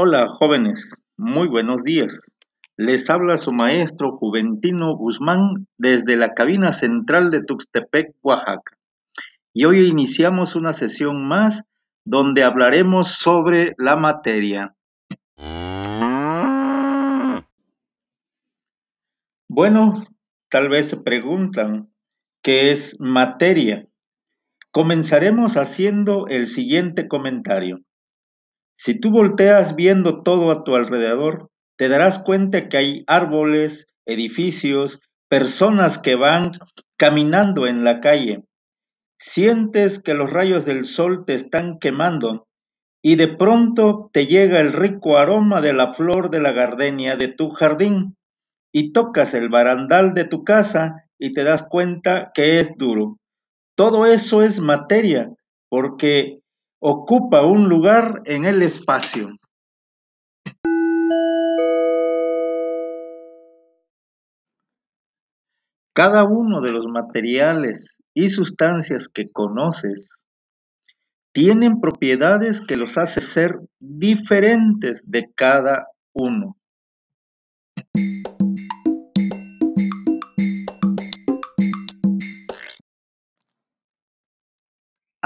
Hola jóvenes, muy buenos días. Les habla su maestro Juventino Guzmán desde la cabina central de Tuxtepec, Oaxaca. Y hoy iniciamos una sesión más donde hablaremos sobre la materia. Bueno, tal vez se preguntan, ¿qué es materia? Comenzaremos haciendo el siguiente comentario. Si tú volteas viendo todo a tu alrededor, te darás cuenta que hay árboles, edificios, personas que van caminando en la calle. Sientes que los rayos del sol te están quemando y de pronto te llega el rico aroma de la flor de la gardenia de tu jardín y tocas el barandal de tu casa y te das cuenta que es duro. Todo eso es materia porque ocupa un lugar en el espacio. Cada uno de los materiales y sustancias que conoces tienen propiedades que los hace ser diferentes de cada uno.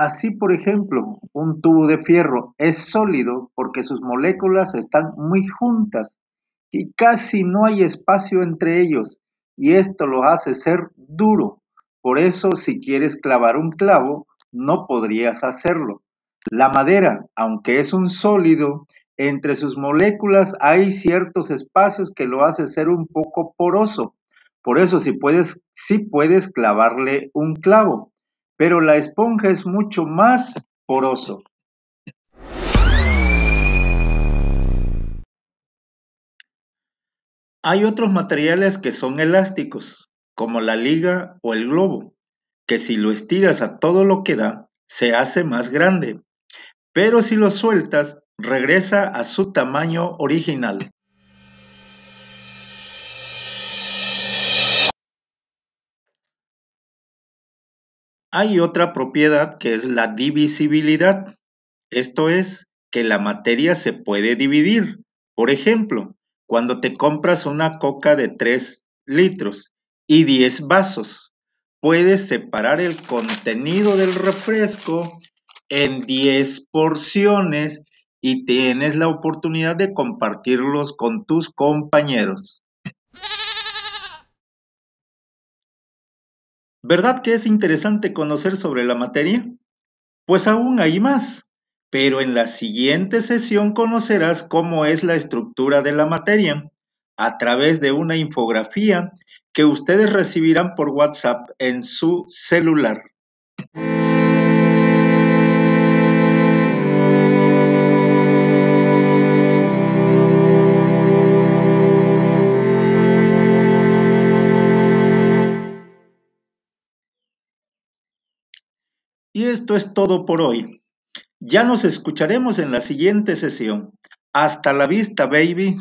Así, por ejemplo, un tubo de fierro es sólido porque sus moléculas están muy juntas y casi no hay espacio entre ellos, y esto lo hace ser duro. Por eso, si quieres clavar un clavo, no podrías hacerlo. La madera, aunque es un sólido, entre sus moléculas hay ciertos espacios que lo hace ser un poco poroso. Por eso, si puedes, sí puedes clavarle un clavo pero la esponja es mucho más poroso. Hay otros materiales que son elásticos, como la liga o el globo, que si lo estiras a todo lo que da, se hace más grande, pero si lo sueltas, regresa a su tamaño original. Hay otra propiedad que es la divisibilidad. Esto es que la materia se puede dividir. Por ejemplo, cuando te compras una coca de 3 litros y 10 vasos, puedes separar el contenido del refresco en 10 porciones y tienes la oportunidad de compartirlos con tus compañeros. ¿Verdad que es interesante conocer sobre la materia? Pues aún hay más, pero en la siguiente sesión conocerás cómo es la estructura de la materia a través de una infografía que ustedes recibirán por WhatsApp en su celular. Y esto es todo por hoy. Ya nos escucharemos en la siguiente sesión. Hasta la vista, baby.